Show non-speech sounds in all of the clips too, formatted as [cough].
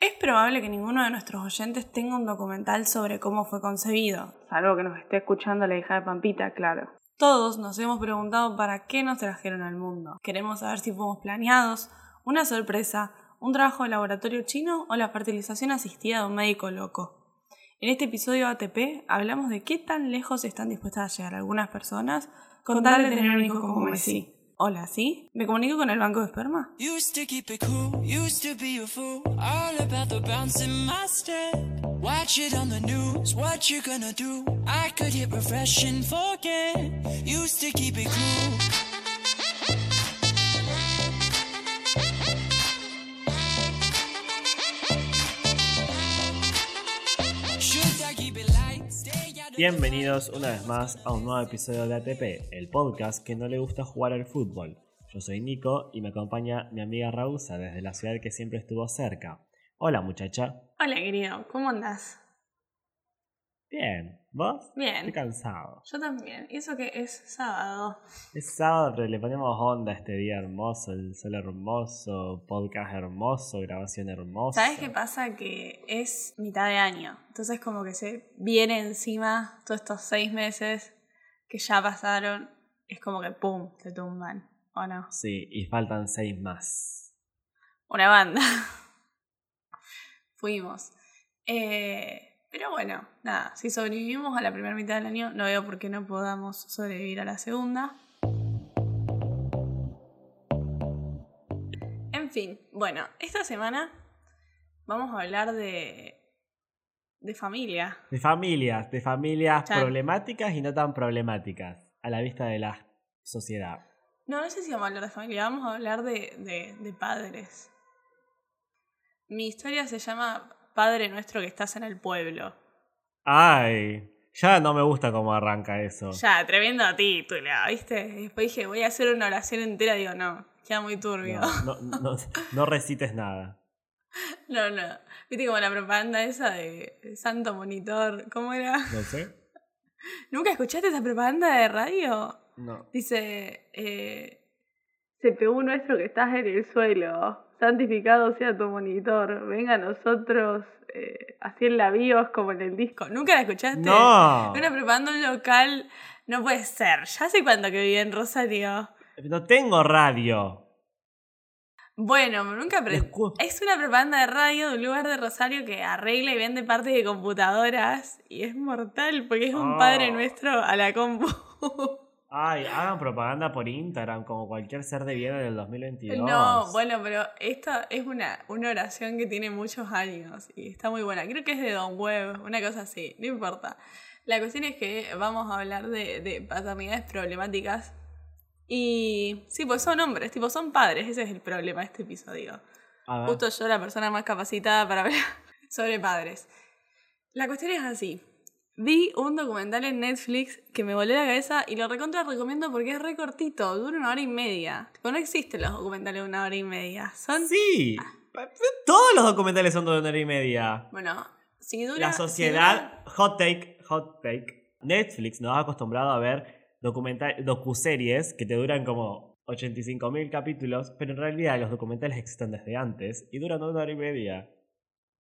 Es probable que ninguno de nuestros oyentes tenga un documental sobre cómo fue concebido, salvo que nos esté escuchando la hija de Pampita, claro. Todos nos hemos preguntado para qué nos trajeron al mundo. Queremos saber si fuimos planeados, una sorpresa, un trabajo de laboratorio chino o la fertilización asistida de un médico loco. En este episodio ATP hablamos de qué tan lejos están dispuestas a llegar algunas personas con tal de tener un hijo como Messi. Hola, ¿sí? ¿Me comunico con el banco de esperma? Used to keep it cool, used to be a fool, all about the bounce in my step. Watch it on the news, what you gonna do? I could hit refresh and forget. Used to keep it cool. Bienvenidos una vez más a un nuevo episodio de ATP, el podcast que no le gusta jugar al fútbol. Yo soy Nico y me acompaña mi amiga Rausa desde la ciudad que siempre estuvo cerca. Hola muchacha. Hola, querido, ¿cómo andás? Bien, ¿vos? Bien. Estoy cansado. Yo también. ¿Y eso que es sábado? Es sábado, pero le ponemos onda a este día hermoso, el sol hermoso, podcast hermoso, grabación hermosa. ¿Sabes qué pasa? Que es mitad de año. Entonces como que se viene encima todos estos seis meses que ya pasaron. Es como que ¡pum! te tumban. ¿O no? Sí, y faltan seis más. Una banda. [laughs] Fuimos. Eh, pero bueno, nada. Si sobrevivimos a la primera mitad del año, no veo por qué no podamos sobrevivir a la segunda. En fin, bueno, esta semana vamos a hablar de. de familia. De familias, de familias Chan. problemáticas y no tan problemáticas, a la vista de la sociedad. No, no sé si vamos a hablar de familia, vamos a hablar de, de, de padres. Mi historia se llama Padre nuestro que estás en el pueblo. Ay, ya no me gusta cómo arranca eso. Ya, tremendo título, ¿viste? Después dije, voy a hacer una oración entera, digo, no, queda muy turbio. No, no, no, no recites nada. [laughs] No, no. ¿Viste como la propaganda esa de de Santo Monitor? ¿Cómo era? No sé. [laughs] ¿Nunca escuchaste esa propaganda de radio? No. Dice, eh, CPU nuestro que estás en el suelo, santificado sea tu monitor, venga a nosotros, eh, así en la bios como en el disco. ¿Nunca la escuchaste? No. Una propaganda local, no puede ser. Ya hace cuánto que viví en Rosario. No tengo radio. Bueno, nunca aprendí. Es una propaganda de radio de un lugar de Rosario que arregla y vende partes de computadoras y es mortal porque es un Oh. padre nuestro a la compu. [laughs] Ay, hagan propaganda por Instagram como cualquier ser de bien en el 2022. No, bueno, pero esta es una, una oración que tiene muchos años y está muy buena. Creo que es de Don Web, una cosa así, no importa. La cuestión es que vamos a hablar de, de paternidades problemáticas. Y sí, pues son hombres, tipo, son padres, ese es el problema de este episodio. Justo yo, la persona más capacitada para hablar [laughs] sobre padres. La cuestión es así. Vi un documental en Netflix que me voló la cabeza y lo recontra recomiendo porque es re cortito, dura una hora y media. Tipo, no existen los documentales de una hora y media. Son. Sí. Todos los documentales son de una hora y media. Bueno, si dura. La si sociedad, hot take, hot take. Netflix nos ha acostumbrado a ver documental, docuseries que te duran como 85.000 capítulos, pero en realidad los documentales existen desde antes y duran una hora y media.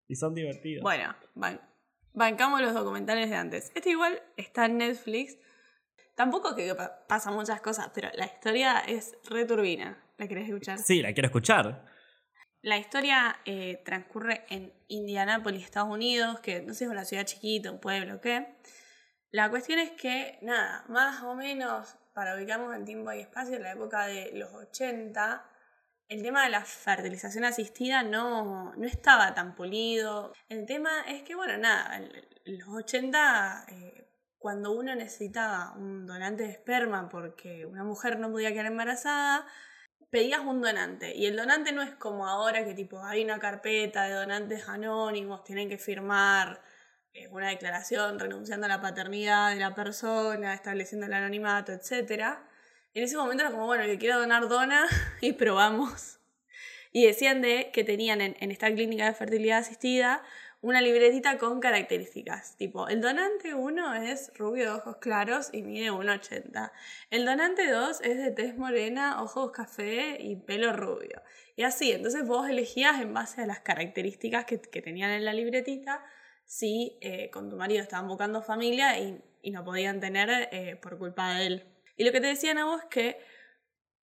Y son divertidos. Bueno, ban- bancamos los documentales de antes. Este igual está en Netflix. Tampoco que pa- pasan muchas cosas, pero la historia es re turbina. ¿La querés escuchar? Sí, la quiero escuchar. La historia eh, transcurre en Indianápolis, Estados Unidos, que no sé si es una ciudad chiquita, un pueblo, o ¿qué? La cuestión es que, nada, más o menos, para ubicarnos en tiempo y espacio, en la época de los 80, el tema de la fertilización asistida no, no estaba tan pulido. El tema es que, bueno, nada, en los 80, eh, cuando uno necesitaba un donante de esperma porque una mujer no podía quedar embarazada, pedías un donante. Y el donante no es como ahora que tipo hay una carpeta de donantes anónimos, tienen que firmar eh, una declaración renunciando a la paternidad de la persona, estableciendo el anonimato, etc. En ese momento era como, bueno, que quiera donar, dona [laughs] y probamos. Y decían de que tenían en, en esta clínica de fertilidad asistida una libretita con características. Tipo, el donante 1 es rubio de ojos claros y mide 1,80. El donante 2 es de tez morena, ojos café y pelo rubio. Y así, entonces vos elegías en base a las características que, que tenían en la libretita si eh, con tu marido estaban buscando familia y, y no podían tener eh, por culpa de él. Y lo que te decían a vos es que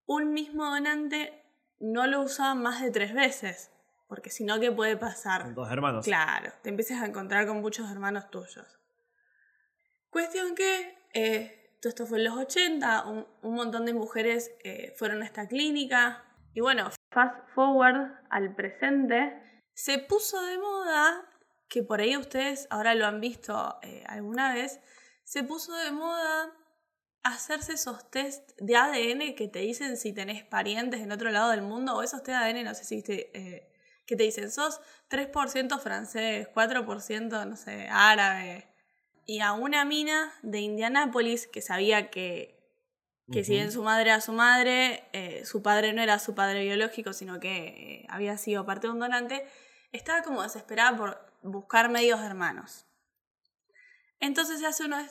un mismo donante no lo usaban más de tres veces. Porque si no, ¿qué puede pasar? Con dos hermanos. Claro, te empiezas a encontrar con muchos hermanos tuyos. Cuestión que, eh, todo esto fue en los 80, un, un montón de mujeres eh, fueron a esta clínica. Y bueno, fast forward al presente, se puso de moda, que por ahí ustedes ahora lo han visto eh, alguna vez, se puso de moda hacerse esos test de ADN que te dicen si tenés parientes en otro lado del mundo, o esos test de ADN, no sé si te, eh, que te dicen, sos 3% francés, 4%, no sé, árabe. Y a una mina de Indianápolis que sabía que, que si bien su madre era su madre, eh, su padre no era su padre biológico, sino que eh, había sido parte de un donante, estaba como desesperada por buscar medios hermanos. Entonces se hace uno de-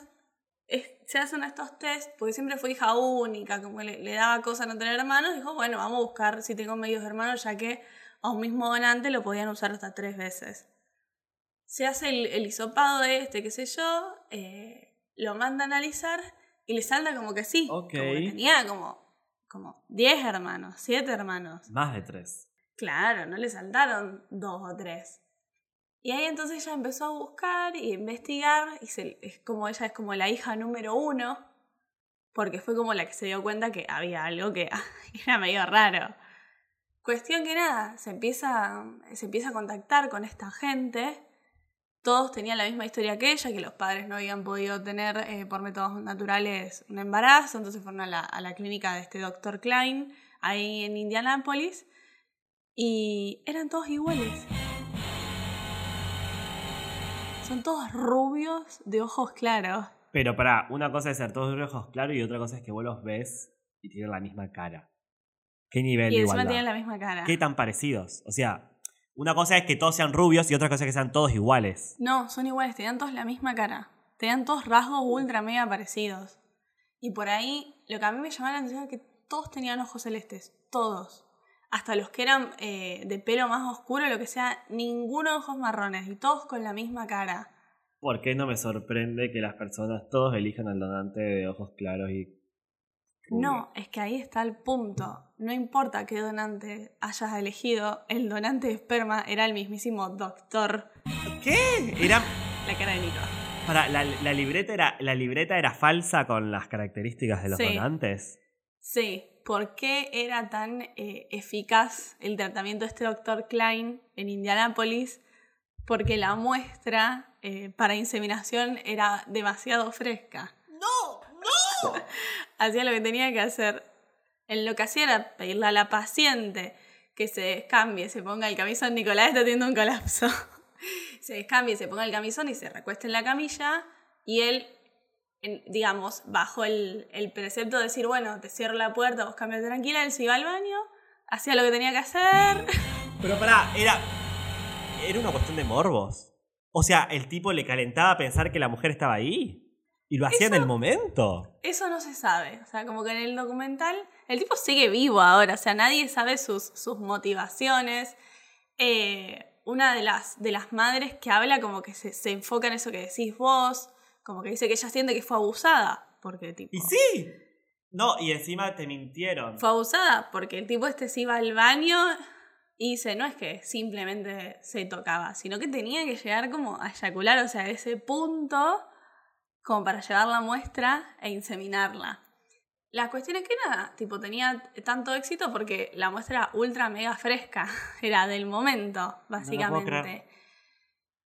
es- se hacen estos test, porque siempre fue hija única, como le, le daba cosa no tener hermanos, dijo, bueno, vamos a buscar si tengo medios hermanos, ya que a un mismo donante lo podían usar hasta tres veces. Se hace el, el hisopado de este, qué sé yo, eh, lo manda a analizar y le salta como que sí. Ok. Como que tenía como, como 10 hermanos, 7 hermanos. Más de tres. Claro, no le saltaron dos o tres. Y ahí entonces ella empezó a buscar y investigar, y se- es como ella es como la hija número uno, porque fue como la que se dio cuenta que había algo que [laughs] era medio raro. Cuestión que nada, se empieza, se empieza a contactar con esta gente. Todos tenían la misma historia que ella, que los padres no habían podido tener eh, por métodos naturales un embarazo, entonces fueron a la, a la clínica de este doctor Klein, ahí en Indianápolis, y eran todos iguales. Son todos rubios de ojos claros. Pero para, una cosa es ser todos de ojos claros y otra cosa es que vos los ves y tienen la misma cara. ¿Qué nivel Y de encima igualdad? tienen la misma cara. ¿Qué tan parecidos? O sea, una cosa es que todos sean rubios y otra cosa es que sean todos iguales. No, son iguales, tenían todos la misma cara. Tenían todos rasgos ultra mega parecidos. Y por ahí, lo que a mí me llamaba la atención es que todos tenían ojos celestes. Todos. Hasta los que eran eh, de pelo más oscuro, lo que sea, ninguno de ojos marrones. Y todos con la misma cara. ¿Por qué no me sorprende que las personas todos elijan al donante de ojos claros y... No, es que ahí está el punto. No importa qué donante hayas elegido, el donante de esperma era el mismísimo doctor. ¿Qué? Era... La cara de Nico. Para, la, la libreta era, ¿La libreta era falsa con las características de los Sí. donantes? Sí, ¿por qué era tan eh, eficaz el tratamiento de este doctor Klein en Indianápolis? Porque la muestra eh, para inseminación era demasiado fresca. No, no. [laughs] Hacía lo que tenía que hacer. En lo que hacía era pedirle a la paciente que se descambie, se ponga el camisón. Nicolás está teniendo un colapso. [laughs] se descambie, se ponga el camisón y se recueste en la camilla. Y él, en- digamos, bajo el, el precepto de decir, bueno, te cierro la puerta, vos cambiate tranquila, él se iba al baño, hacía lo que tenía que hacer. [laughs] Pero pará, era... Era una cuestión de morbos. O sea, el tipo le calentaba pensar que la mujer estaba ahí. Y lo hacía en el momento. Eso no se sabe. O sea, como que en el documental el tipo sigue vivo ahora. O sea, nadie sabe sus, sus motivaciones. Eh, una de las, de las madres que habla como que se, se enfoca en eso que decís vos. Como que dice que ella siente que fue abusada. Porque tipo... Y sí. No, y encima te mintieron. Fue abusada porque el tipo este se iba al baño y dice, no es que simplemente se tocaba, sino que tenía que llegar como a eyacular, o sea, a ese punto como para llevar la muestra e inseminarla. La cuestión es que nada, tipo, tenía tanto éxito porque la muestra era ultra mega fresca, [laughs] era del momento, básicamente.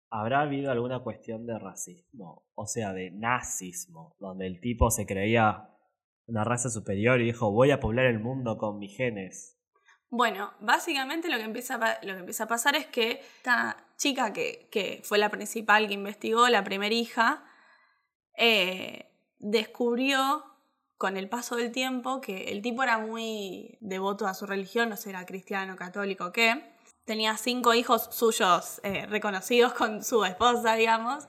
¿Habrá habido alguna cuestión de racismo? O sea, de nazismo, donde el tipo se creía una raza superior y dijo, voy a poblar el mundo con mis genes. Bueno, básicamente lo que empieza a, lo que a pasar es que esta chica que, que fue la principal que investigó, la primera hija, eh, descubrió con el paso del tiempo que el tipo era muy devoto a su religión, no sé, era cristiano, católico, qué. Tenía cinco hijos suyos eh, reconocidos con su esposa, digamos.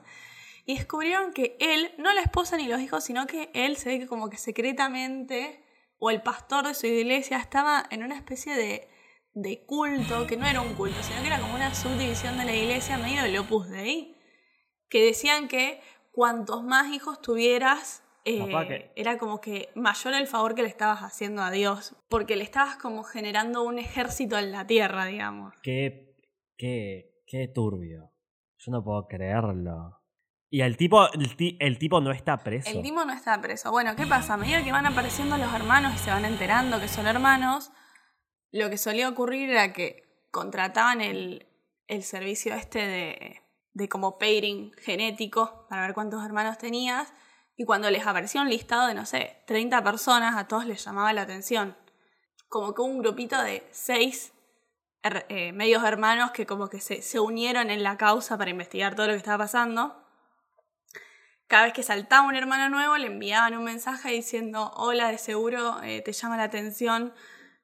Y descubrieron que él, no la esposa ni los hijos, sino que él se ve que como que secretamente, o el pastor de su iglesia, estaba en una especie de, de culto, que no era un culto, sino que era como una subdivisión de la iglesia medio del Opus Dei, que decían que cuantos más hijos tuvieras, eh, era como que mayor el favor que le estabas haciendo a Dios, porque le estabas como generando un ejército en la tierra, digamos. Qué, qué, qué turbio. Yo no puedo creerlo. Y el tipo, el, ti- el tipo no está preso. El Timo no está preso. Bueno, ¿qué pasa? A medida que van apareciendo los hermanos y se van enterando que son hermanos, lo que solía ocurrir era que contrataban el, el servicio este de, de como pairing genético para ver cuántos hermanos tenías y cuando les aparecía un listado de, no sé, 30 personas, a todos les llamaba la atención. Como que un grupito de seis eh, medios hermanos que como que se, se unieron en la causa para investigar todo lo que estaba pasando. Cada vez que saltaba un hermano nuevo le enviaban un mensaje diciendo, hola, de seguro eh, te llama la atención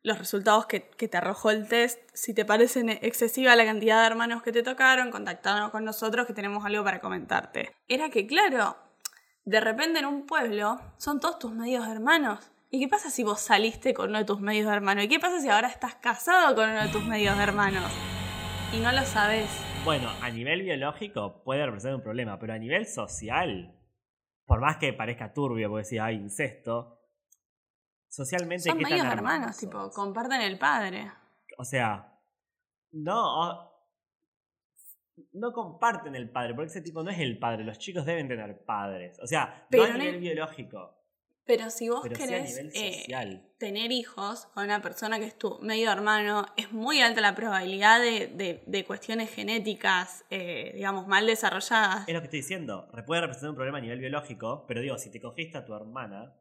los resultados que, que te arrojó el test. Si te parecen excesiva la cantidad de hermanos que te tocaron, contactanos con nosotros que tenemos algo para comentarte. Era que, claro, de repente en un pueblo son todos tus medios hermanos. ¿Y qué pasa si vos saliste con uno de tus medios hermanos? ¿Y qué pasa si ahora estás casado con uno de tus medios hermanos? Y no lo sabes. Bueno, a nivel biológico puede representar un problema, pero a nivel social, por más que parezca turbio, porque decía, hay incesto, socialmente Son ¿qué tan medios hermanos hermanos, tipo, comparten el padre. O sea, no. No comparten el padre, porque ese tipo no es el padre. Los chicos deben tener padres. O sea, Pero no a nivel biológico, Pero si vos pero querés eh, tener hijos con una persona que es tu medio hermano, es muy alta la probabilidad de, de- de cuestiones genéticas, eh, digamos, mal desarrolladas. Es lo que estoy diciendo. Puede representar un problema a nivel biológico, pero digo, si te cogiste a tu hermana.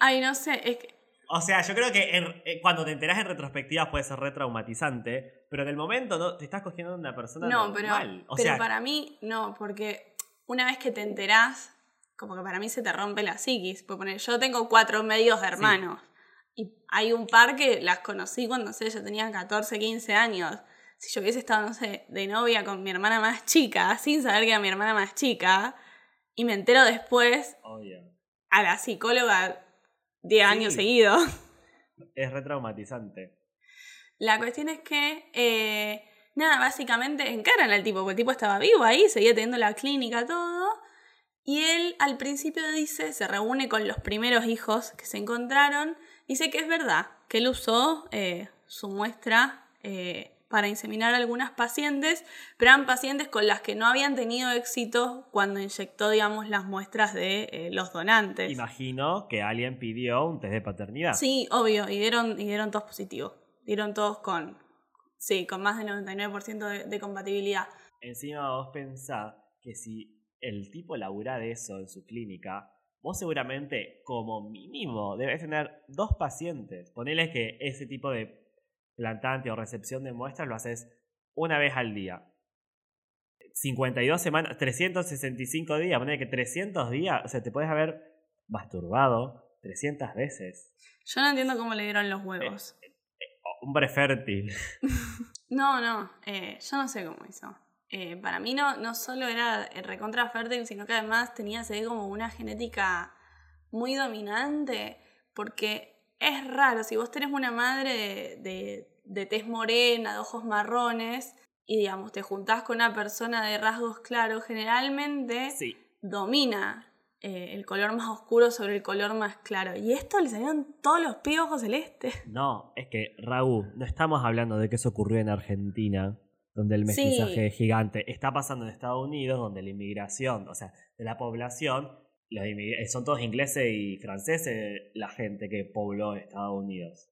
Ay, no sé, es que O sea, yo creo que en- eh, cuando te enterás en retrospectiva puede ser retraumatizante, pero en el momento no te estás cogiendo a una persona no, pero, normal. O pero sea, para mí no, porque una vez que te enterás, como que para mí se te rompe la psiquis. Puedo poner, yo tengo cuatro medios hermanos y hay un par que las conocí cuando, no sé, yo tenía 14, 15 años. Si yo hubiese estado, no sé, de novia con mi hermana más chica, sin saber que era mi hermana más chica, y me entero después a la psicóloga 10 Sí. años seguidos. [laughs] Es retraumatizante. La cuestión es que, eh, nada, básicamente encaran al tipo, porque el tipo estaba vivo ahí, seguía teniendo la clínica, todo. Y él al principio dice, se reúne con los primeros hijos que se encontraron, dice que es verdad, que él usó eh, su muestra eh, para inseminar a algunas pacientes, pero eran pacientes con las que no habían tenido éxito cuando inyectó, digamos, las muestras de eh, los donantes. Imagino que alguien pidió un test de paternidad. Sí, obvio, y dieron, y dieron todos positivos. Dieron todos con, sí, con más del 99% de, de compatibilidad. Encima vos pensás que si el tipo labura de eso en su clínica, vos seguramente como mínimo debes tener dos pacientes. Ponele que ese tipo de plantante o recepción de muestras lo haces una vez al día. 52 semanas, 365 días, ponele que 300 días, o sea, te puedes haber masturbado 300 veces. Yo no entiendo cómo le dieron los huevos. Hombre fértil. [laughs] No, no, eh, yo no sé cómo hizo. Eh, para mí no, no solo era recontra fértil, sino que además tenía se ve como una genética muy dominante, porque es raro, si vos tenés una madre de, de, de tez morena, de ojos marrones, y digamos, te juntás con una persona de rasgos claros, generalmente Sí. domina eh, el color más oscuro sobre el color más claro. Y esto le salieron todos los piojos celestes. No, es que, Raúl, no estamos hablando de que eso ocurrió en Argentina, donde el Sí. mestizaje es gigante. Está pasando en Estados Unidos, donde la inmigración, o sea, de la población, eh, son todos ingleses y franceses la gente que pobló Estados Unidos.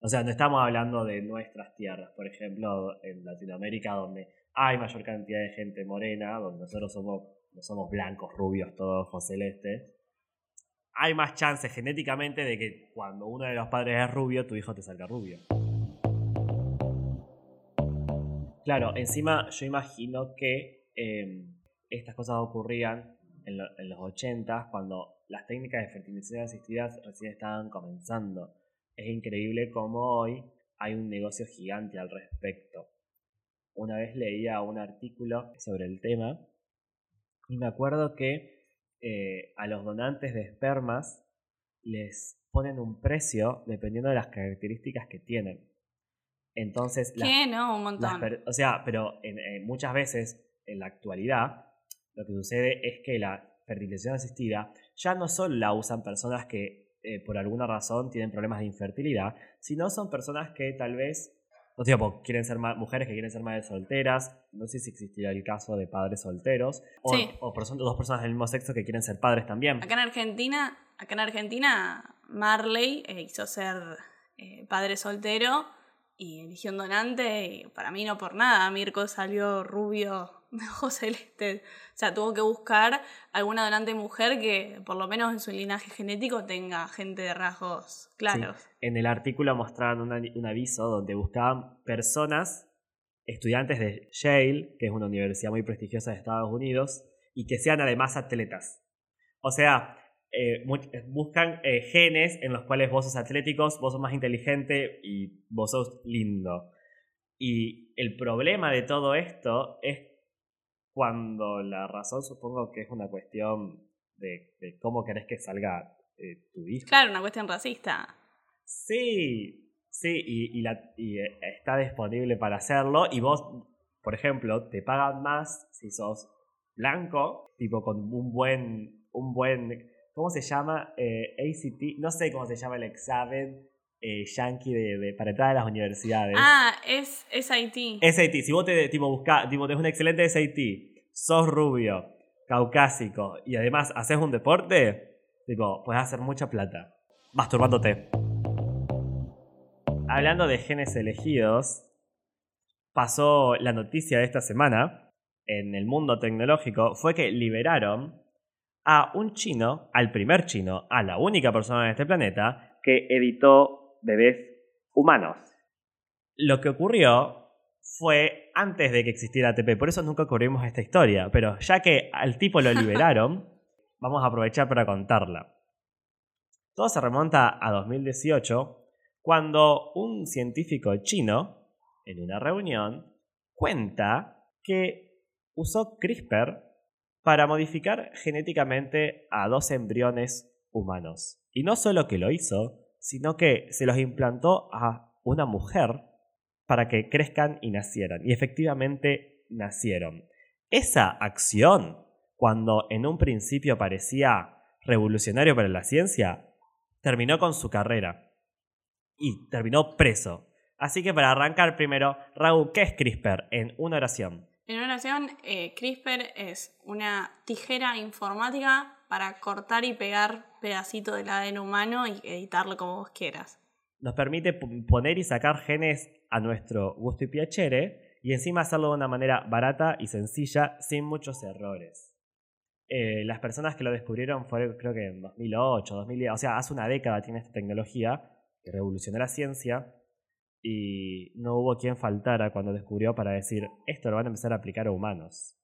O sea, no estamos hablando de nuestras tierras, por ejemplo, en Latinoamérica, donde hay mayor cantidad de gente morena, donde nosotros somos, no somos blancos, rubios, todos ojos celestes. Hay más chances genéticamente de que cuando uno de los padres es rubio, tu hijo te salga rubio. Claro, encima yo imagino que eh, estas cosas ocurrían en, lo- en los 80 cuando las técnicas de fertilización asistida recién estaban comenzando. Es increíble cómo hoy hay un negocio gigante al respecto. Una vez leía un artículo sobre el tema y me acuerdo que eh, a los donantes de espermas les ponen un precio dependiendo de las características que tienen. Entonces, las- ¿Qué? No, un montón. o sea, pero en- en muchas veces en la actualidad lo que sucede es que la fertilización asistida ya no solo la usan personas que eh, por alguna razón tienen problemas de infertilidad, sino son personas que tal vez, no sé, quieren ser mujeres que quieren ser madres solteras, no sé si existirá el caso de padres solteros, o, Sí. o dos personas del mismo sexo que quieren ser padres también. Acá en Argentina, acá en Argentina, Marley eh, hizo ser eh, padre soltero y eligió un donante. Y para mí no por nada. Mirko salió rubio [laughs] ojos celestes. O sea, tuvo que buscar alguna donante mujer que por lo menos en su linaje genético tenga gente de rasgos claros. Sí. En el artículo mostraban una- un aviso donde buscaban personas, estudiantes de Yale, que es una universidad muy prestigiosa de Estados Unidos, y que sean además atletas. O sea, eh, eh, buscan eh, genes en los cuales vos sos atléticos, vos sos más inteligente y vos sos lindo. Y el problema de todo esto es cuando la razón supongo que es una cuestión de, de cómo querés que salga eh, tu hijo. Claro, una cuestión racista. Sí, sí, y, y la- y, eh, está disponible para hacerlo. Y vos, por ejemplo, te pagan más si sos blanco, tipo con un buen, un buen, ¿cómo se llama? Eh, ACT, no sé cómo se llama el examen eh, yankee de, de- para entrar a las universidades. Ah, es, es Haití. SAT, si vos te tipo buscás, tipo tenés un excelente SAT, sos rubio, caucásico y además haces un deporte, tipo, puedes hacer mucha plata. Masturbándote. Hablando de genes elegidos, pasó la noticia de esta semana en el mundo tecnológico fue que liberaron a un chino, al primer chino, a la única persona en este planeta que editó bebés humanos. Lo que ocurrió fue antes de que existiera ATP, por eso nunca cubrimos esta historia, pero ya que al tipo lo [laughs] liberaron, vamos a aprovechar para contarla. Todo se remonta a 2018, cuando un científico chino, en una reunión, cuenta que usó CRISPR para modificar genéticamente a dos embriones humanos. Y no solo que lo hizo, sino que se los implantó a una mujer para que crezcan y nacieran. Y efectivamente nacieron. Esa acción, cuando en un principio parecía revolucionario para la ciencia, terminó con su carrera. Y terminó preso. Así que para arrancar primero, Raúl, ¿qué es CRISPR? En una oración. En una oración, eh, CRISPR es una tijera informática para cortar y pegar pedacitos del ADN humano y editarlo como vos quieras. Nos permite poner y sacar genes a nuestro gusto y piacere y encima hacerlo de una manera barata y sencilla sin muchos errores. Eh, las personas que lo descubrieron fue creo que en 2008, 2010, o sea, hace una década tiene esta tecnología que revolucionó la ciencia y no hubo quien faltara cuando descubrió para decir esto lo van a empezar a aplicar a humanos.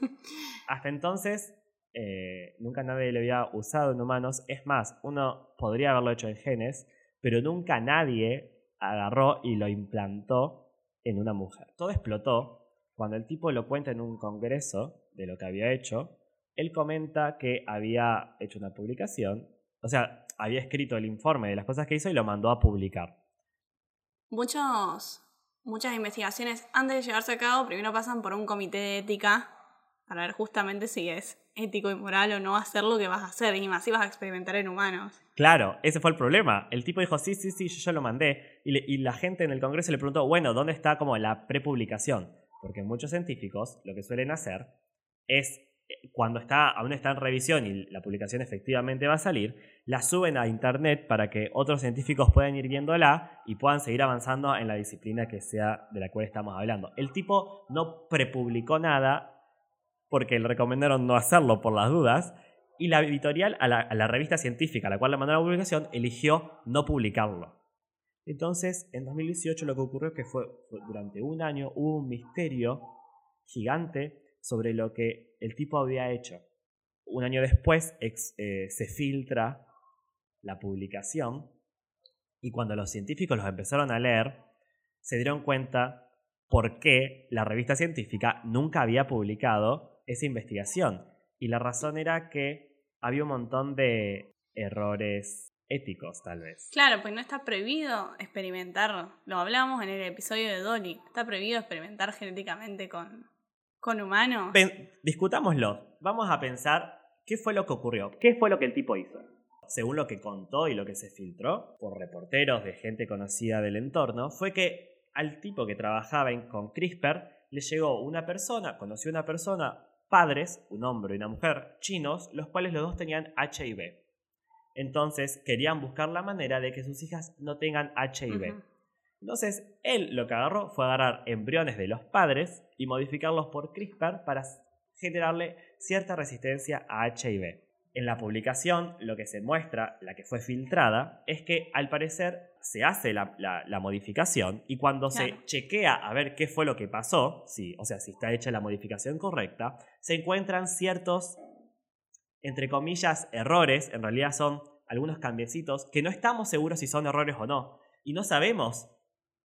[laughs] Hasta entonces eh, nunca nadie lo había usado en humanos, es más, uno podría haberlo hecho en genes, pero nunca nadie agarró y lo implantó en una mujer. Todo explotó cuando el tipo lo cuenta en un congreso de lo que había hecho. Él comenta que había hecho una publicación, o sea, había escrito el informe de las cosas que hizo y lo mandó a publicar. Muchos, muchas investigaciones antes de llevarse a cabo primero pasan por un comité de ética para ver justamente si es ético y moral o no hacer lo que vas a hacer y más si vas a experimentar en humanos. Claro, ese fue el problema. El tipo dijo, sí, sí, sí, yo ya lo mandé. Y, y la gente en el Congreso le preguntó, bueno, ¿dónde está como la prepublicación? Porque muchos científicos lo que suelen hacer es, eh, cuando está, aún está en revisión y la publicación efectivamente va a salir, la suben a internet para que otros científicos puedan ir viéndola y puedan seguir avanzando en la disciplina que sea de la cual estamos hablando. El tipo no prepublicó nada porque le recomendaron no hacerlo por las dudas, y la editorial, a la, revista científica a la cual le mandaron la publicación, eligió no publicarlo. Entonces, en 2018 lo que ocurrió es que fue, durante un año hubo un misterio gigante sobre lo que el tipo había hecho. Un año después eh, se filtra la publicación Y cuando los científicos los empezaron a leer, se dieron cuenta por qué la revista científica nunca había publicado esa investigación. Y la razón era que había un montón de errores éticos, tal vez. Claro, pues no está prohibido experimentar, lo hablamos en el episodio de Dolly, está prohibido experimentar genéticamente con, con humanos. Pen- discutámoslo. Vamos a pensar qué fue lo que ocurrió. ¿Qué fue lo que el tipo hizo? Según lo que contó y lo que se filtró por reporteros de gente conocida del entorno, fue que al tipo que trabajaba en- con CRISPR le llegó una persona, conoció una persona, padres, un hombre y una mujer, chinos, los cuales los dos tenían HIV. Entonces querían buscar la manera de que sus hijas no tengan HIV. Entonces, él lo que agarró fue agarrar embriones de los padres y modificarlos por CRISPR para generarle cierta resistencia a HIV. En la publicación, lo que se muestra, la que fue filtrada, es que al parecer se hace la, la- la modificación y cuando Claro. se chequea a ver qué fue lo que pasó, sí, o sea, si está hecha la modificación correcta, se encuentran ciertos, entre comillas, errores, en realidad son algunos cambiecitos que no estamos seguros si son errores o no. Y no sabemos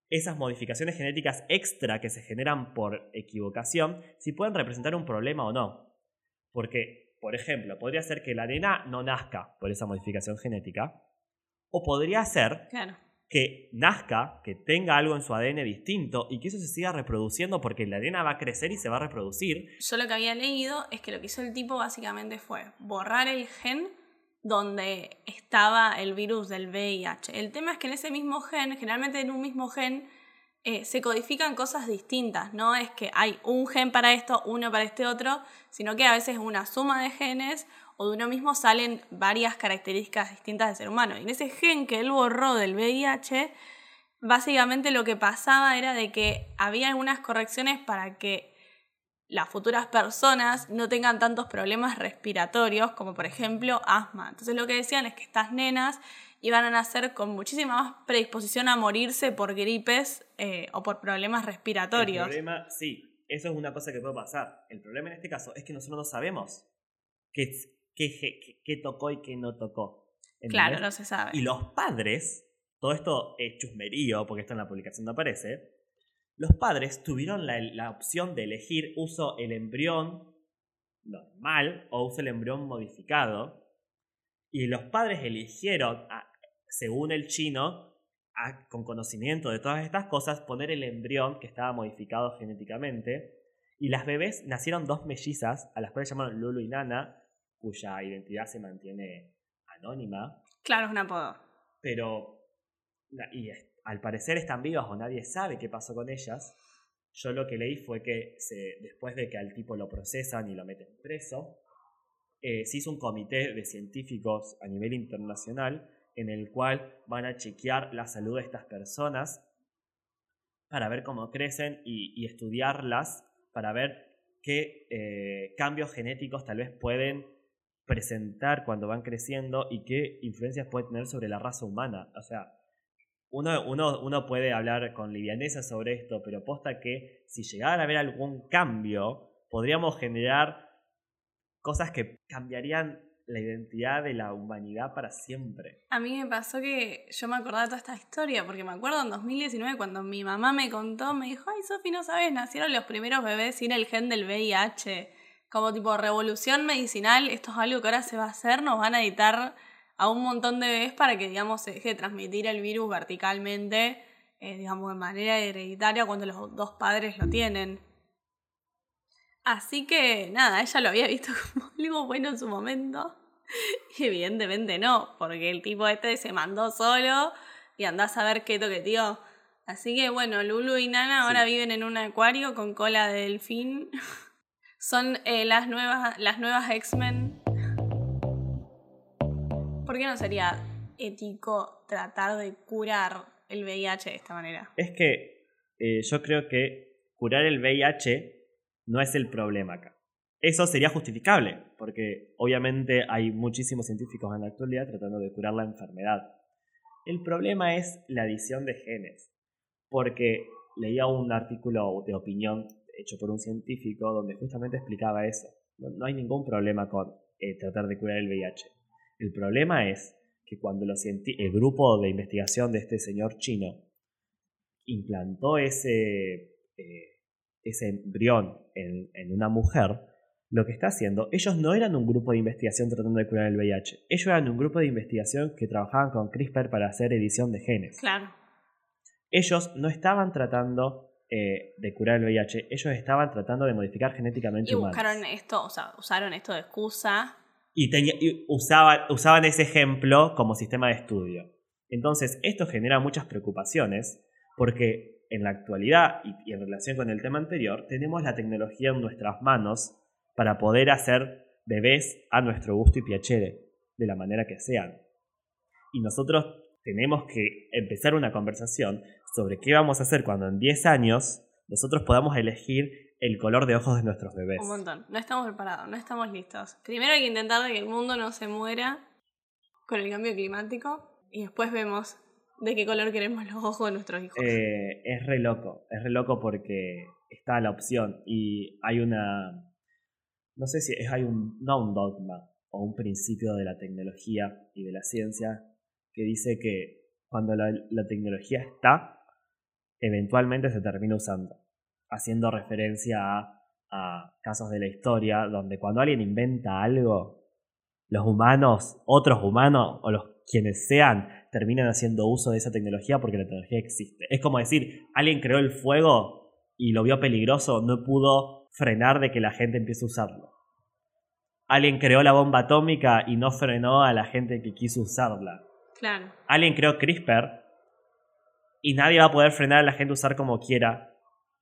esas modificaciones genéticas extra que se generan por equivocación, si pueden representar un problema o no. Porque, por ejemplo, podría ser que la nena no nazca por esa modificación genética, o podría ser Claro. que nazca, que tenga algo en su ADN distinto y que eso se siga reproduciendo porque la nena va a crecer y se va a reproducir. Yo lo que había leído es que lo que hizo el tipo básicamente fue borrar el gen donde estaba el virus del VIH. El tema es que en ese mismo gen, generalmente en un mismo gen, eh, se codifican cosas distintas. No es que hay un gen para esto, uno para este otro, sino que a veces una suma de genes o de uno mismo salen varias características distintas del ser humano. Y en ese gen que él borró del VIH, básicamente lo que pasaba era de que había algunas correcciones para que las futuras personas no tengan tantos problemas respiratorios, como por ejemplo asma. Entonces lo que decían es que estas nenas iban a nacer con muchísima más predisposición a morirse por gripes eh, o por problemas respiratorios. El problema, sí, eso es una cosa que puede pasar. El problema en este caso es que nosotros no sabemos qué, qué, qué- qué tocó y qué no tocó. Claro, no se sabe. Y los padres, todo esto es chusmerío, porque esto en la publicación no aparece, los padres tuvieron la, la opción de elegir uso el embrión normal o uso el embrión modificado. Y los padres eligieron, a- según el chino, a- con conocimiento de todas estas cosas, poner el embrión que estaba modificado genéticamente. Y las bebés nacieron dos mellizas, a las cuales llamaron Lulu y Nana, cuya identidad se mantiene anónima Claro, es un apodo. pero y al parecer están vivas o nadie sabe qué pasó con ellas. Yo lo que leí fue que se, después de que al tipo lo procesan y lo meten preso, eh, se hizo un comité de científicos a nivel internacional en el cual van a chequear la salud de estas personas para ver cómo crecen y, estudiarlas para ver qué eh, cambios genéticos tal vez pueden presentar cuando van creciendo y qué influencias puede tener sobre la raza humana. O sea, uno, uno, uno puede hablar con livianeza sobre esto, pero posta que si llegara a haber algún cambio, podríamos generar cosas que cambiarían la identidad de la humanidad para siempre. A mí me pasó que yo me acordaba de toda esta historia, porque me acuerdo en 2019 cuando mi mamá me contó, me dijo, ay Sofi, no sabes, nacieron los primeros bebés sin el gen del VIH. Como tipo revolución medicinal, esto es algo que ahora se va a hacer, nos van a editar a un montón de bebés para que, digamos, se deje de transmitir el virus verticalmente, eh, digamos, de manera hereditaria cuando los dos padres lo tienen. Así que nada, ella lo había visto [laughs] como algo bueno en su momento. Y evidentemente no, porque el tipo este se mandó solo y andás a ver qué toqueteó. Así que bueno, Lulu y Nana ahora viven en un acuario con cola de delfín. [laughs] Son eh, las nuevas, las nuevas X-Men. ¿Por qué no sería ético tratar de curar el VIH de esta manera? Es que eh, yo creo que curar el VIH no es el problema acá. Eso sería justificable, porque obviamente hay muchísimos científicos en la actualidad tratando de curar la enfermedad. El problema es la adición de genes, porque leía un artículo de opinión hecho por un científico donde justamente explicaba eso. No, hay ningún problema con eh, tratar de curar el VIH. El problema es que cuando los el grupo de investigación de este señor chino implantó ese, eh, ese embrión en, en una mujer, lo que está haciendo, ellos no eran un grupo de investigación tratando de curar el VIH, ellos eran un grupo de investigación que trabajaban con CRISPR para hacer edición de genes. Claro. Ellos no estaban tratando eh, de curar el VIH, ellos estaban tratando de modificar genéticamente Y humanos. buscaron esto, o sea, usaron esto de excusa. Y, tenía- y usaban, usaban ese ejemplo como sistema de estudio. Entonces, esto genera muchas preocupaciones porque en la actualidad y, en relación con el tema anterior, tenemos la tecnología en nuestras manos para poder hacer bebés a nuestro gusto y piacere, de la manera que sean. Y nosotros tenemos que empezar una conversación sobre qué vamos a hacer cuando en 10 años nosotros podamos elegir el color de ojos de nuestros bebés. Un montón. No estamos preparados, no estamos listos. Primero hay que intentar que el mundo no se muera con el cambio climático y después vemos de qué color queremos los ojos de nuestros hijos. Eh, es re loco, es re loco porque está la opción y hay una, no sé si es, hay un, no un dogma o un principio de la tecnología y de la ciencia que dice que cuando la, tecnología está, eventualmente se termina usando, haciendo referencia a, a casos de la historia donde cuando alguien inventa algo, los humanos, otros humanos o los quienes sean, terminan haciendo uso de esa tecnología porque la tecnología existe. Es como decir, alguien creó el fuego y lo vio peligroso, no pudo frenar de que la gente empiece a usarlo. Alguien creó la bomba atómica y no frenó a la gente que quiso usarla. Claro. Alguien creó CRISPR y nadie va a poder frenar a la gente a usar como quiera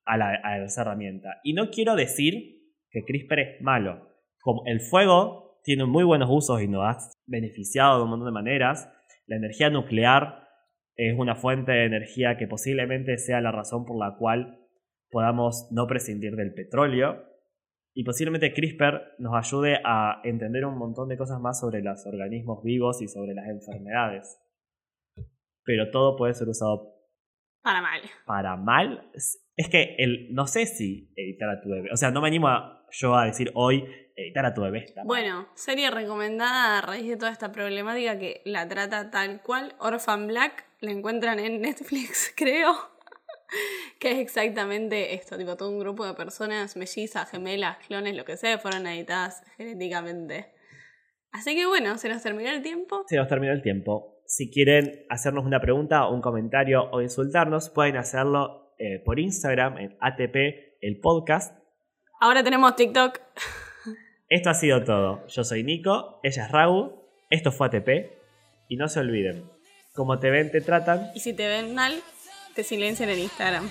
a, la, a esa herramienta. Y no quiero decir que CRISPR es malo. Como el fuego tiene muy buenos usos y nos ha beneficiado de un montón de maneras. La energía nuclear es una fuente de energía que posiblemente sea la razón por la cual podamos no prescindir del petróleo. Y posiblemente CRISPR nos ayude a entender un montón de cosas más sobre los organismos vivos y sobre las enfermedades. Pero todo puede ser usado Para mal. para mal. Es que el, no sé si editar a tu bebé. O sea, no me animo a, yo a decir hoy editar a tu bebé. Está mal. Bueno, serie recomendada a raíz de toda esta problemática que la trata tal cual. Orphan Black, la encuentran en Netflix, [laughs] creo. [laughs] que es exactamente esto, tipo todo un grupo de personas mellizas, gemelas, clones, lo que sea, fueron editadas genéticamente. Así que bueno, se nos terminó el tiempo. Se nos terminó el tiempo. Si quieren hacernos una pregunta, un comentario o insultarnos, pueden hacerlo eh, por Instagram en ATP el podcast. Ahora tenemos TikTok. Esto ha sido todo. Yo soy Nico, ella es Raúl, esto fue ATP y no se olviden, como te ven, te tratan. Y si te ven mal, te silencian en Instagram.